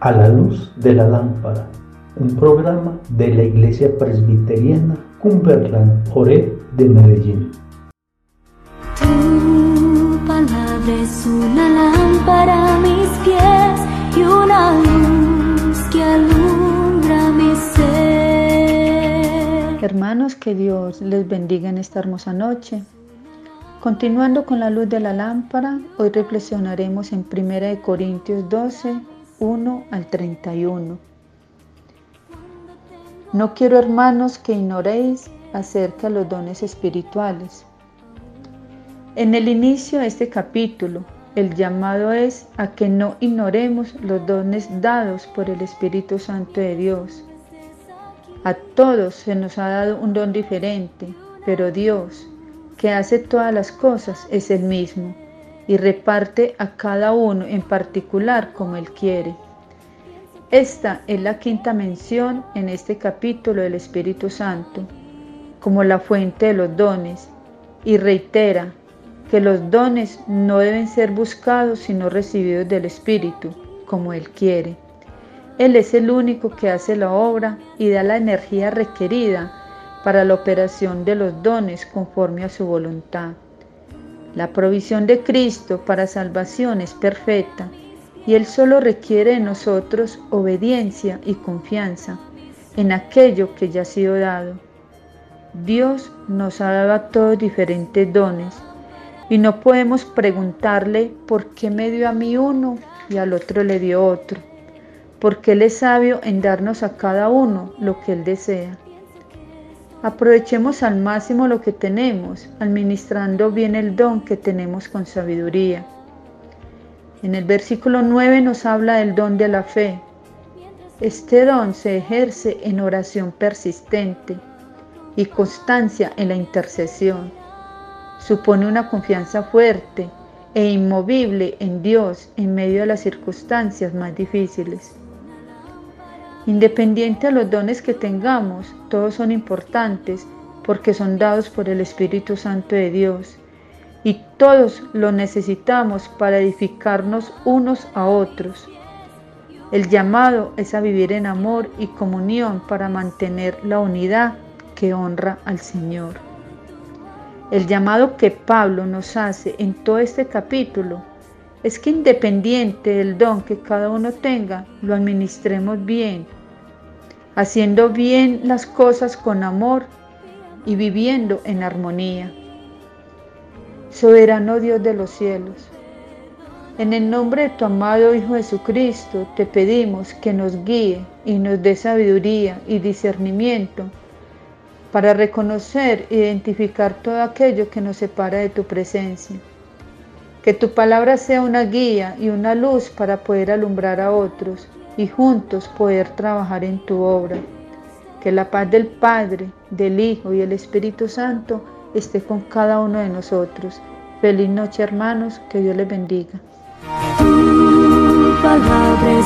A la luz de la lámpara, un programa de la Iglesia Presbiteriana Cumberland Ore de Medellín. Tu palabra es una lámpara a mis pies y una luz que alumbra mi ser. Hermanos, que Dios les bendiga en esta hermosa noche. Continuando con la luz de la lámpara, hoy reflexionaremos en 1 Corintios 12, 1 al 31. No quiero, hermanos, que ignoréis acerca de los dones espirituales. En el inicio de este capítulo, el llamado es a que no ignoremos los dones dados por el Espíritu Santo de Dios. A todos se nos ha dado un don diferente, pero Dios, que hace todas las cosas, es el mismo y reparte a cada uno en particular como Él quiere. Esta es la quinta mención en este capítulo del Espíritu Santo, como la fuente de los dones, y reitera que los dones no deben ser buscados sino recibidos del Espíritu, como Él quiere. Él es el único que hace la obra y da la energía requerida para la operación de los dones conforme a su voluntad. La provisión de Cristo para salvación es perfecta y Él solo requiere de nosotros obediencia y confianza en aquello que ya ha sido dado. Dios nos ha dado a todos diferentes dones y no podemos preguntarle por qué me dio a mí uno y al otro le dio otro, porque Él es sabio en darnos a cada uno lo que Él desea. Aprovechemos al máximo lo que tenemos, administrando bien el don que tenemos con sabiduría. En el versículo 9 nos habla del don de la fe. Este don se ejerce en oración persistente y constancia en la intercesión. Supone una confianza fuerte e inmovible en Dios en medio de las circunstancias más difíciles. Independiente de los dones que tengamos, todos son importantes porque son dados por el Espíritu Santo de Dios y todos lo necesitamos para edificarnos unos a otros. El llamado es a vivir en amor y comunión para mantener la unidad que honra al Señor. El llamado que Pablo nos hace en todo este capítulo es que independiente del don que cada uno tenga, lo administremos bien, haciendo bien las cosas con amor y viviendo en armonía. Soberano Dios de los cielos, en el nombre de tu amado Hijo Jesucristo te pedimos que nos guíe y nos dé sabiduría y discernimiento para reconocer e identificar todo aquello que nos separa de tu presencia. Que tu palabra sea una guía y una luz para poder alumbrar a otros y juntos poder trabajar en tu obra. Que la paz del Padre, del Hijo y el Espíritu Santo esté con cada uno de nosotros. Feliz noche hermanos, que Dios les bendiga. Palabra